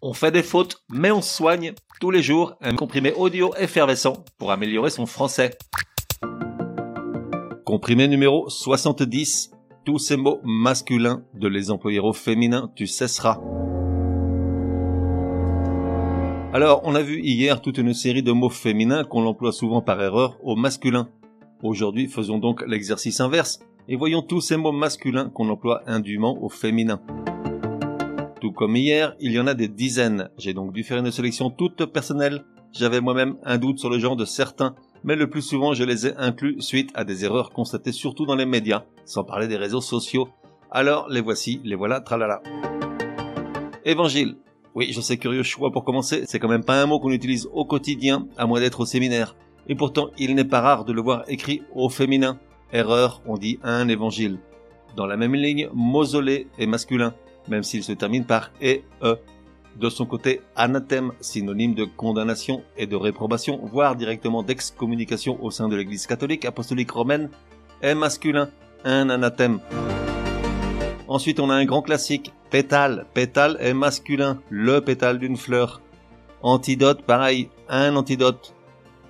On fait des fautes, mais on soigne tous les jours un comprimé audio effervescent pour améliorer son français. Comprimé numéro 70. Tous ces mots masculins de les employer au féminin, tu cesseras. Alors, on a vu hier toute une série de mots féminins qu'on emploie souvent par erreur au masculin. Aujourd'hui, faisons donc l'exercice inverse et voyons tous ces mots masculins qu'on emploie indûment au féminin. Tout comme hier, il y en a des dizaines. J'ai donc dû faire une sélection toute personnelle. J'avais moi-même un doute sur le genre de certains, mais le plus souvent je les ai inclus suite à des erreurs constatées surtout dans les médias, sans parler des réseaux sociaux. Alors les voici, les voilà, tralala. Évangile. Oui, je sais curieux choix pour commencer, c'est quand même pas un mot qu'on utilise au quotidien, à moins d'être au séminaire. Et pourtant, il n'est pas rare de le voir écrit au féminin. Erreur, on dit un évangile. Dans la même ligne, mausolée est masculin même s'il se termine par e. De son côté, anathème, synonyme de condamnation et de réprobation, voire directement d'excommunication au sein de l'Église catholique apostolique romaine, est masculin, un anathème. Ensuite, on a un grand classique, pétale. Pétale est masculin, le pétale d'une fleur. Antidote, pareil, un antidote.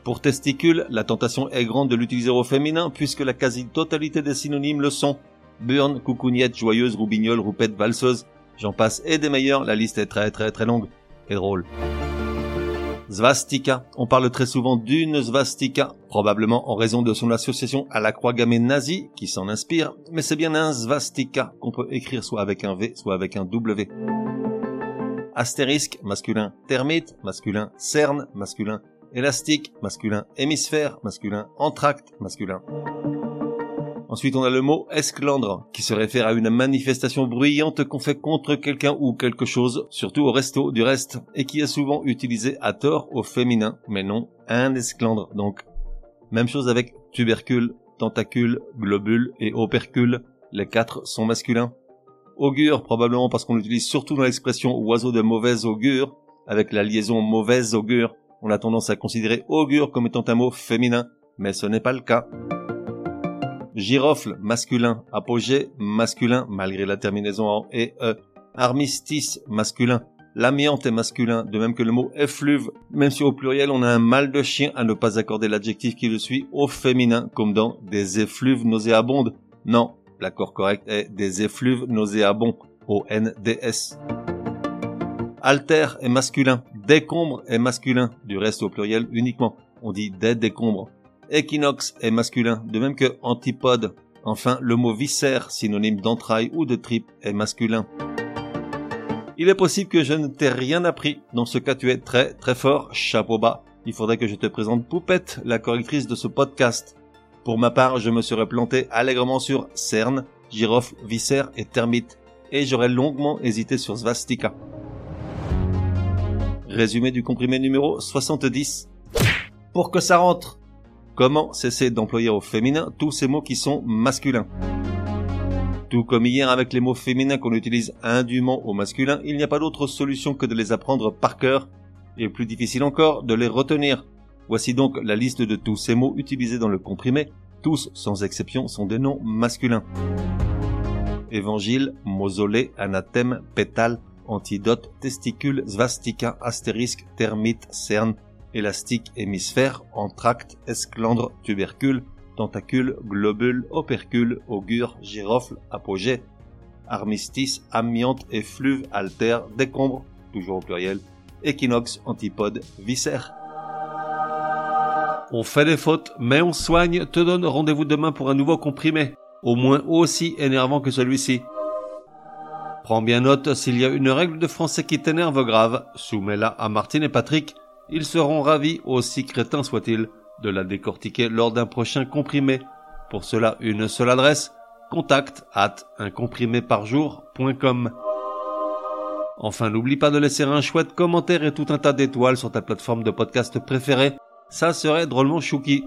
Pour testicule, la tentation est grande de l'utiliser au féminin puisque la quasi-totalité des synonymes le sont. Burn, coucougnette, joyeuse, roubignole, roupette, valseuse, j'en passe et des meilleurs, la liste est très très très longue et drôle. Svastika. On parle très souvent d'une svastika, probablement en raison de son association à la croix gammée nazie qui s'en inspire, mais c'est bien un svastika qu'on peut écrire soit avec un V, soit avec un W. Astérisque, masculin. Termite, masculin. Cerne, masculin. Élastique, masculin. Hémisphère, masculin. Entracte, masculin. Ensuite, on a le mot esclandre, qui se réfère à une manifestation bruyante qu'on fait contre quelqu'un ou quelque chose, surtout au resto du reste, et qui est souvent utilisé à tort au féminin, mais non, un esclandre donc. Même chose avec tubercule, tentacule, globule et opercule, les quatre sont masculins. Augure, probablement parce qu'on l'utilise surtout dans l'expression oiseau de mauvaise augure, avec la liaison mauvaise augure, on a tendance à considérer augure comme étant un mot féminin, mais ce n'est pas le cas. Girofle masculin, apogée masculin malgré la terminaison en e, e. Armistice masculin, l'amiante est masculin, de même que le mot effluve, même si au pluriel on a un mal de chien à ne pas accorder l'adjectif qui le suit au féminin, comme dans des effluves nauséabondes. Non, l'accord correct est des effluves nauséabonds, au NDS. Alter est masculin, décombre est masculin, du reste au pluriel uniquement. On dit des décombres. Équinoxe est masculin, de même que antipode. Enfin, le mot viscère, synonyme d'entraille ou de tripe, est masculin. Il est possible que je ne t'ai rien appris. Dans ce cas, tu es très très fort. Chapeau bas. Il faudrait que je te présente Poupette, la correctrice de ce podcast. Pour ma part, je me serais planté allègrement sur cerne, girofle, viscère et termite. Et j'aurais longuement hésité sur svastika. Résumé du comprimé numéro 70. Pour que ça rentre, Comment cesser d'employer au féminin tous ces mots qui sont masculins? Tout comme hier avec les mots féminins qu'on utilise indûment au masculin, il n'y a pas d'autre solution que de les apprendre par cœur, et plus difficile encore, de les retenir. Voici donc la liste de tous ces mots utilisés dans le comprimé, tous sans exception sont des noms masculins. Évangile, mausolée, anathème, pétale, antidote, testicule, svastika, astérisque, termite, cerne, élastique, hémisphère, entracte, esclandre, tubercule, tentacule, globule, opercule, augure, girofle, apogée, armistice, amiante, effluve, alter, décombre, toujours au pluriel, équinoxe, antipode, viscère. On fait des fautes, mais on soigne, te donne rendez-vous demain pour un nouveau comprimé, au moins aussi énervant que celui-ci. Prends bien note, s'il y a une règle de français qui t'énerve grave, soumets-la à Martine et Patrick, ils seront ravis, aussi crétins soient-ils, de la décortiquer lors d'un prochain comprimé. Pour cela, une seule adresse, contact at uncompriméparjour.com. Enfin, n'oublie pas de laisser un chouette commentaire et tout un tas d'étoiles sur ta plateforme de podcast préférée. Ça serait drôlement chouki.